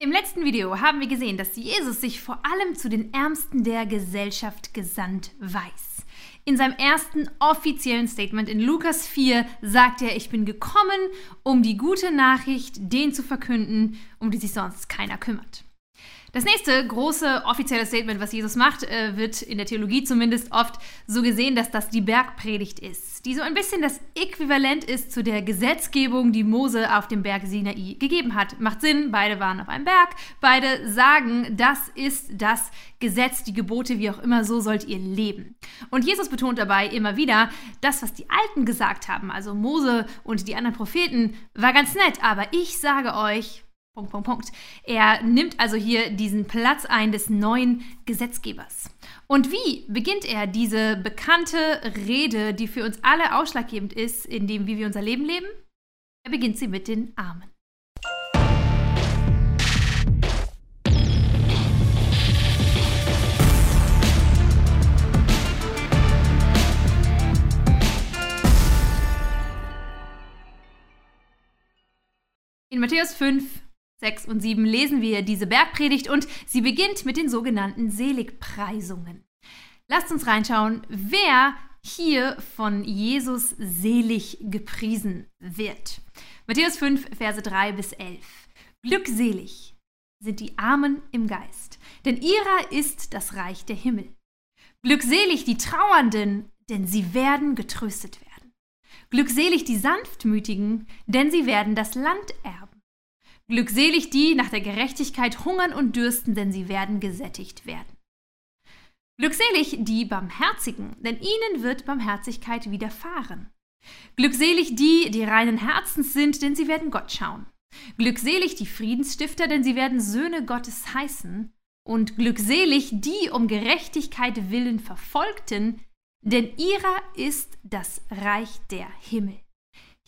Im letzten Video haben wir gesehen, dass Jesus sich vor allem zu den Ärmsten der Gesellschaft gesandt weiß. In seinem ersten offiziellen Statement in Lukas 4 sagt er, ich bin gekommen, um die gute Nachricht denen zu verkünden, um die sich sonst keiner kümmert. Das nächste große offizielle Statement, was Jesus macht, äh, wird in der Theologie zumindest oft so gesehen, dass das die Bergpredigt ist, die so ein bisschen das Äquivalent ist zu der Gesetzgebung, die Mose auf dem Berg Sinai gegeben hat. Macht Sinn, beide waren auf einem Berg, beide sagen, das ist das Gesetz, die Gebote, wie auch immer, so sollt ihr leben. Und Jesus betont dabei immer wieder, das, was die Alten gesagt haben, also Mose und die anderen Propheten, war ganz nett, aber ich sage euch, Punkt, Punkt, Punkt. Er nimmt also hier diesen Platz ein des neuen Gesetzgebers. Und wie beginnt er diese bekannte Rede, die für uns alle ausschlaggebend ist, in dem, wie wir unser Leben leben? Er beginnt sie mit den Armen. In Matthäus 5 6 und 7 lesen wir diese Bergpredigt und sie beginnt mit den sogenannten Seligpreisungen. Lasst uns reinschauen, wer hier von Jesus selig gepriesen wird. Matthäus 5, Verse 3 bis 11. Glückselig sind die Armen im Geist, denn ihrer ist das Reich der Himmel. Glückselig die Trauernden, denn sie werden getröstet werden. Glückselig die Sanftmütigen, denn sie werden das Land erben. Glückselig die nach der Gerechtigkeit hungern und dürsten, denn sie werden gesättigt werden. Glückselig die Barmherzigen, denn ihnen wird Barmherzigkeit widerfahren. Glückselig die, die reinen Herzens sind, denn sie werden Gott schauen. Glückselig die Friedensstifter, denn sie werden Söhne Gottes heißen. Und glückselig die um Gerechtigkeit willen Verfolgten, denn ihrer ist das Reich der Himmel.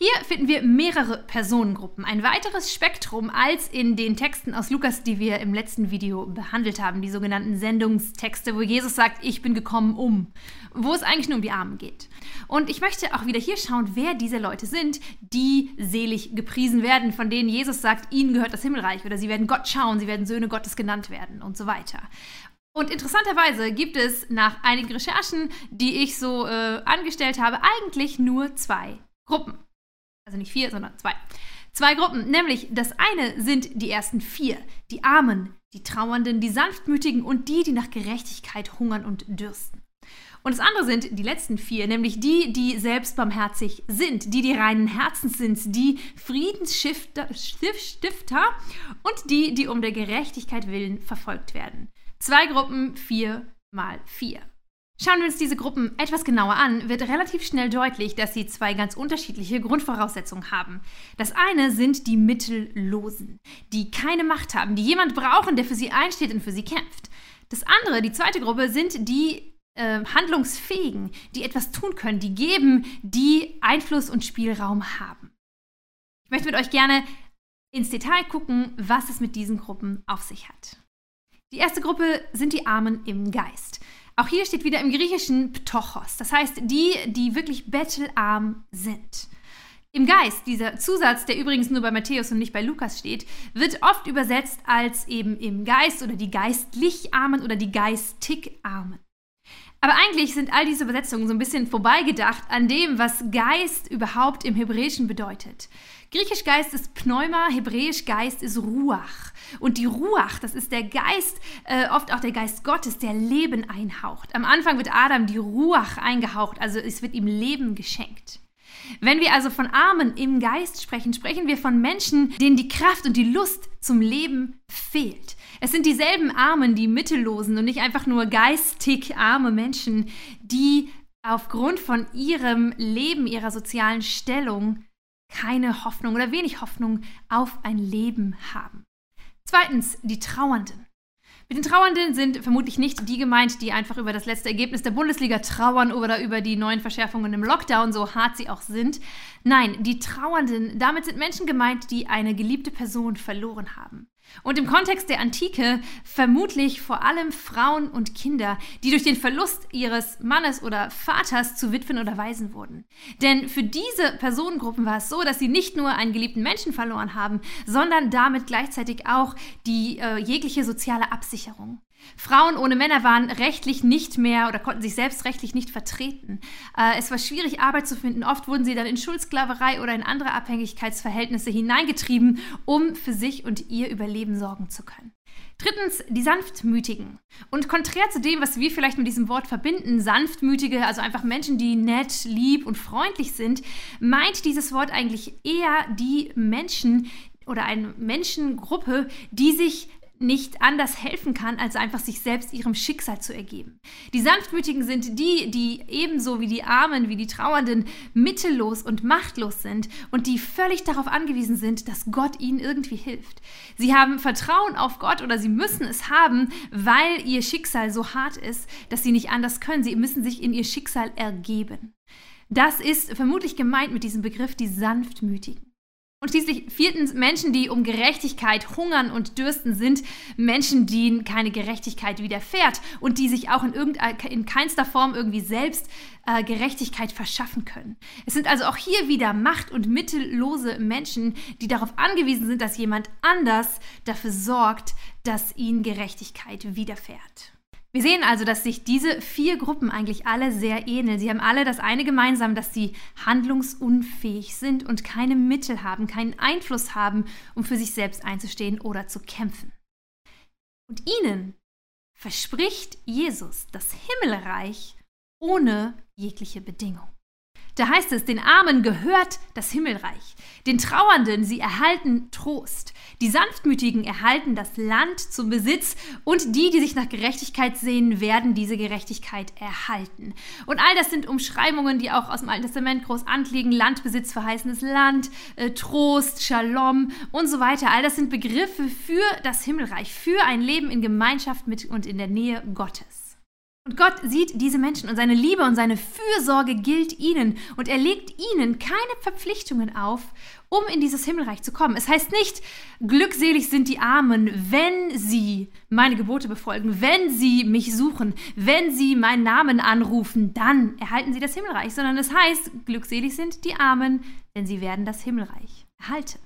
Hier finden wir mehrere Personengruppen, ein weiteres Spektrum als in den Texten aus Lukas, die wir im letzten Video behandelt haben, die sogenannten Sendungstexte, wo Jesus sagt, ich bin gekommen um, wo es eigentlich nur um die Armen geht. Und ich möchte auch wieder hier schauen, wer diese Leute sind, die selig gepriesen werden, von denen Jesus sagt, ihnen gehört das Himmelreich oder sie werden Gott schauen, sie werden Söhne Gottes genannt werden und so weiter. Und interessanterweise gibt es nach einigen Recherchen, die ich so äh, angestellt habe, eigentlich nur zwei Gruppen. Also nicht vier, sondern zwei. Zwei Gruppen, nämlich das eine sind die ersten vier, die Armen, die Trauernden, die Sanftmütigen und die, die nach Gerechtigkeit hungern und dürsten. Und das andere sind die letzten vier, nämlich die, die selbst barmherzig sind, die, die reinen Herzens sind, die Friedensstifter und die, die um der Gerechtigkeit willen verfolgt werden. Zwei Gruppen, vier mal vier. Schauen wir uns diese Gruppen etwas genauer an, wird relativ schnell deutlich, dass sie zwei ganz unterschiedliche Grundvoraussetzungen haben. Das eine sind die Mittellosen, die keine Macht haben, die jemand brauchen, der für sie einsteht und für sie kämpft. Das andere, die zweite Gruppe, sind die äh, Handlungsfähigen, die etwas tun können, die geben, die Einfluss und Spielraum haben. Ich möchte mit euch gerne ins Detail gucken, was es mit diesen Gruppen auf sich hat. Die erste Gruppe sind die Armen im Geist. Auch hier steht wieder im Griechischen Ptochos, das heißt die, die wirklich bettelarm sind. Im Geist, dieser Zusatz, der übrigens nur bei Matthäus und nicht bei Lukas steht, wird oft übersetzt als eben im Geist oder die geistlich Armen oder die geistig Armen. Aber eigentlich sind all diese Übersetzungen so ein bisschen vorbeigedacht an dem, was Geist überhaupt im Hebräischen bedeutet. Griechisch Geist ist Pneuma, Hebräisch Geist ist Ruach. Und die Ruach, das ist der Geist, äh, oft auch der Geist Gottes, der Leben einhaucht. Am Anfang wird Adam die Ruach eingehaucht, also es wird ihm Leben geschenkt. Wenn wir also von Armen im Geist sprechen, sprechen wir von Menschen, denen die Kraft und die Lust zum Leben fehlt. Es sind dieselben Armen, die Mittellosen und nicht einfach nur geistig arme Menschen, die aufgrund von ihrem Leben, ihrer sozialen Stellung keine Hoffnung oder wenig Hoffnung auf ein Leben haben. Zweitens, die Trauernden. Mit den Trauernden sind vermutlich nicht die gemeint, die einfach über das letzte Ergebnis der Bundesliga trauern oder über die neuen Verschärfungen im Lockdown, so hart sie auch sind. Nein, die Trauernden, damit sind Menschen gemeint, die eine geliebte Person verloren haben. Und im Kontext der Antike vermutlich vor allem Frauen und Kinder, die durch den Verlust ihres Mannes oder Vaters zu Witwen oder Waisen wurden. Denn für diese Personengruppen war es so, dass sie nicht nur einen geliebten Menschen verloren haben, sondern damit gleichzeitig auch die äh, jegliche soziale Absicherung. Frauen ohne Männer waren rechtlich nicht mehr oder konnten sich selbst rechtlich nicht vertreten. Äh, es war schwierig, Arbeit zu finden. Oft wurden sie dann in Schuldsklaverei oder in andere Abhängigkeitsverhältnisse hineingetrieben, um für sich und ihr Überleben sorgen zu können. Drittens, die Sanftmütigen. Und konträr zu dem, was wir vielleicht mit diesem Wort verbinden, Sanftmütige, also einfach Menschen, die nett, lieb und freundlich sind, meint dieses Wort eigentlich eher die Menschen oder eine Menschengruppe, die sich nicht anders helfen kann, als einfach sich selbst ihrem Schicksal zu ergeben. Die Sanftmütigen sind die, die ebenso wie die Armen, wie die Trauernden mittellos und machtlos sind und die völlig darauf angewiesen sind, dass Gott ihnen irgendwie hilft. Sie haben Vertrauen auf Gott oder sie müssen es haben, weil ihr Schicksal so hart ist, dass sie nicht anders können. Sie müssen sich in ihr Schicksal ergeben. Das ist vermutlich gemeint mit diesem Begriff die Sanftmütigen. Und schließlich viertens Menschen, die um Gerechtigkeit hungern und dürsten, sind Menschen, denen keine Gerechtigkeit widerfährt und die sich auch in, in keinster Form irgendwie selbst äh, Gerechtigkeit verschaffen können. Es sind also auch hier wieder macht- und mittellose Menschen, die darauf angewiesen sind, dass jemand anders dafür sorgt, dass ihnen Gerechtigkeit widerfährt. Wir sehen also, dass sich diese vier Gruppen eigentlich alle sehr ähneln. Sie haben alle das eine gemeinsam, dass sie handlungsunfähig sind und keine Mittel haben, keinen Einfluss haben, um für sich selbst einzustehen oder zu kämpfen. Und ihnen verspricht Jesus das Himmelreich ohne jegliche Bedingung. Da heißt es, den Armen gehört das Himmelreich, den Trauernden, sie erhalten Trost, die Sanftmütigen erhalten das Land zum Besitz und die, die sich nach Gerechtigkeit sehen, werden diese Gerechtigkeit erhalten. Und all das sind Umschreibungen, die auch aus dem Alten Testament groß anliegen, Landbesitz, verheißenes Land, äh, Trost, Shalom und so weiter. All das sind Begriffe für das Himmelreich, für ein Leben in Gemeinschaft mit und in der Nähe Gottes. Und Gott sieht diese Menschen und seine Liebe und seine Fürsorge gilt ihnen und er legt ihnen keine Verpflichtungen auf, um in dieses Himmelreich zu kommen. Es heißt nicht, glückselig sind die Armen, wenn sie meine Gebote befolgen, wenn sie mich suchen, wenn sie meinen Namen anrufen, dann erhalten sie das Himmelreich, sondern es heißt, glückselig sind die Armen, denn sie werden das Himmelreich erhalten.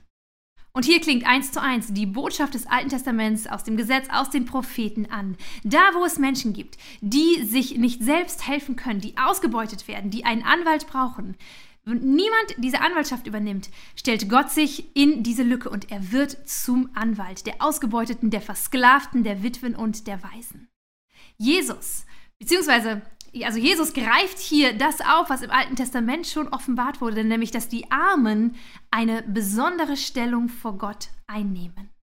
Und hier klingt eins zu eins die Botschaft des Alten Testaments aus dem Gesetz, aus den Propheten an. Da, wo es Menschen gibt, die sich nicht selbst helfen können, die ausgebeutet werden, die einen Anwalt brauchen, wenn niemand diese Anwaltschaft übernimmt, stellt Gott sich in diese Lücke und er wird zum Anwalt der Ausgebeuteten, der Versklavten, der Witwen und der Waisen. Jesus, beziehungsweise also Jesus greift hier das auf, was im Alten Testament schon offenbart wurde, nämlich dass die Armen eine besondere Stellung vor Gott einnehmen.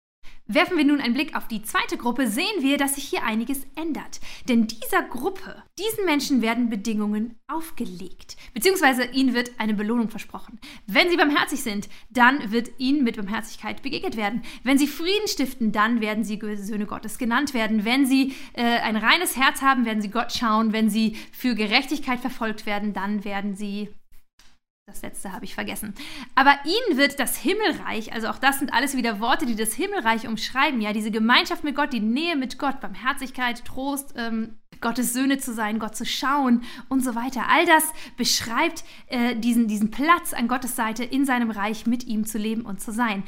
Werfen wir nun einen Blick auf die zweite Gruppe, sehen wir, dass sich hier einiges ändert. Denn dieser Gruppe, diesen Menschen werden Bedingungen aufgelegt, beziehungsweise ihnen wird eine Belohnung versprochen. Wenn sie barmherzig sind, dann wird ihnen mit Barmherzigkeit begegnet werden. Wenn sie Frieden stiften, dann werden sie Söhne Gottes genannt werden. Wenn sie äh, ein reines Herz haben, werden sie Gott schauen. Wenn sie für Gerechtigkeit verfolgt werden, dann werden sie das letzte habe ich vergessen. Aber ihnen wird das Himmelreich, also auch das sind alles wieder Worte, die das Himmelreich umschreiben, ja, diese Gemeinschaft mit Gott, die Nähe mit Gott, Barmherzigkeit, Trost, ähm, Gottes Söhne zu sein, Gott zu schauen und so weiter. All das beschreibt äh, diesen, diesen Platz an Gottes Seite in seinem Reich mit ihm zu leben und zu sein.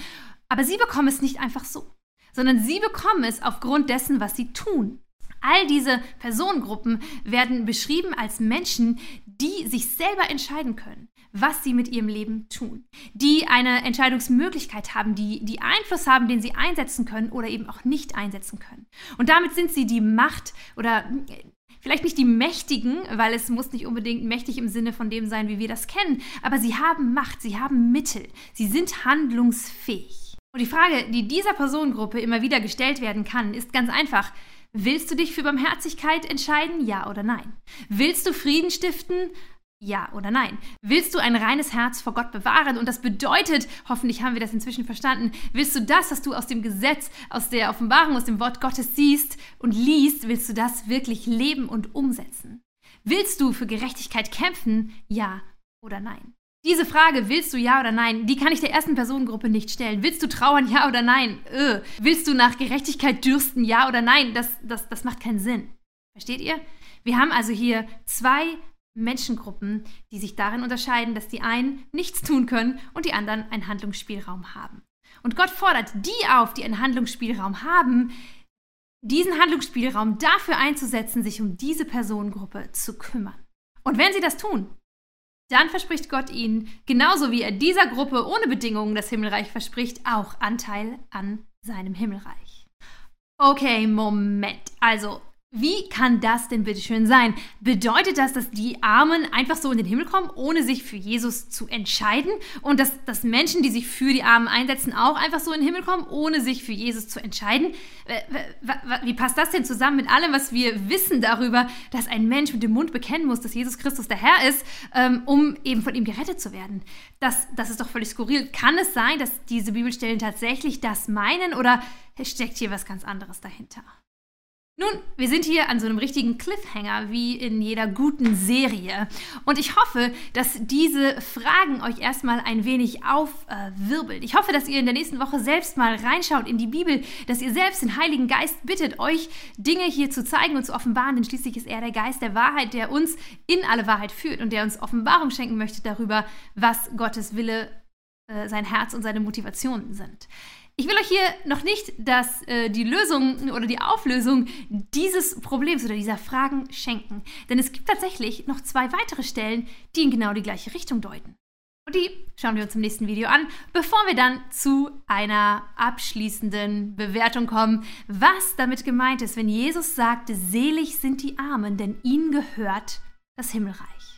Aber sie bekommen es nicht einfach so, sondern sie bekommen es aufgrund dessen, was sie tun. All diese Personengruppen werden beschrieben als Menschen, die sich selber entscheiden können was sie mit ihrem Leben tun, die eine Entscheidungsmöglichkeit haben, die, die Einfluss haben, den sie einsetzen können oder eben auch nicht einsetzen können. Und damit sind sie die Macht oder vielleicht nicht die Mächtigen, weil es muss nicht unbedingt mächtig im Sinne von dem sein, wie wir das kennen, aber sie haben Macht, sie haben Mittel, sie sind handlungsfähig. Und die Frage, die dieser Personengruppe immer wieder gestellt werden kann, ist ganz einfach. Willst du dich für Barmherzigkeit entscheiden? Ja oder nein? Willst du Frieden stiften? Ja oder nein? Willst du ein reines Herz vor Gott bewahren? Und das bedeutet, hoffentlich haben wir das inzwischen verstanden, willst du das, was du aus dem Gesetz, aus der Offenbarung, aus dem Wort Gottes siehst und liest, willst du das wirklich leben und umsetzen? Willst du für Gerechtigkeit kämpfen? Ja oder nein? Diese Frage, willst du ja oder nein, die kann ich der ersten Personengruppe nicht stellen. Willst du trauern, ja oder nein? Äh. Willst du nach Gerechtigkeit dürsten, ja oder nein? Das, das, das macht keinen Sinn. Versteht ihr? Wir haben also hier zwei Menschengruppen, die sich darin unterscheiden, dass die einen nichts tun können und die anderen einen Handlungsspielraum haben. Und Gott fordert die auf, die einen Handlungsspielraum haben, diesen Handlungsspielraum dafür einzusetzen, sich um diese Personengruppe zu kümmern. Und wenn sie das tun, dann verspricht Gott ihnen, genauso wie er dieser Gruppe ohne Bedingungen das Himmelreich verspricht, auch Anteil an seinem Himmelreich. Okay, Moment. Also, wie kann das denn bitte schön sein? Bedeutet das, dass die Armen einfach so in den Himmel kommen, ohne sich für Jesus zu entscheiden? Und dass, dass Menschen, die sich für die Armen einsetzen, auch einfach so in den Himmel kommen, ohne sich für Jesus zu entscheiden? Wie passt das denn zusammen mit allem, was wir wissen darüber, dass ein Mensch mit dem Mund bekennen muss, dass Jesus Christus der Herr ist, ähm, um eben von ihm gerettet zu werden? Das, das ist doch völlig skurril. Kann es sein, dass diese Bibelstellen tatsächlich das meinen oder steckt hier was ganz anderes dahinter? Nun, wir sind hier an so einem richtigen Cliffhanger wie in jeder guten Serie. Und ich hoffe, dass diese Fragen euch erstmal ein wenig aufwirbeln. Äh, ich hoffe, dass ihr in der nächsten Woche selbst mal reinschaut in die Bibel, dass ihr selbst den Heiligen Geist bittet, euch Dinge hier zu zeigen und zu offenbaren, denn schließlich ist er der Geist der Wahrheit, der uns in alle Wahrheit führt und der uns Offenbarung schenken möchte darüber, was Gottes Wille, äh, sein Herz und seine Motivationen sind. Ich will euch hier noch nicht das, äh, die Lösung oder die Auflösung dieses Problems oder dieser Fragen schenken. Denn es gibt tatsächlich noch zwei weitere Stellen, die in genau die gleiche Richtung deuten. Und die schauen wir uns im nächsten Video an, bevor wir dann zu einer abschließenden Bewertung kommen, was damit gemeint ist, wenn Jesus sagte, selig sind die Armen, denn ihnen gehört das Himmelreich.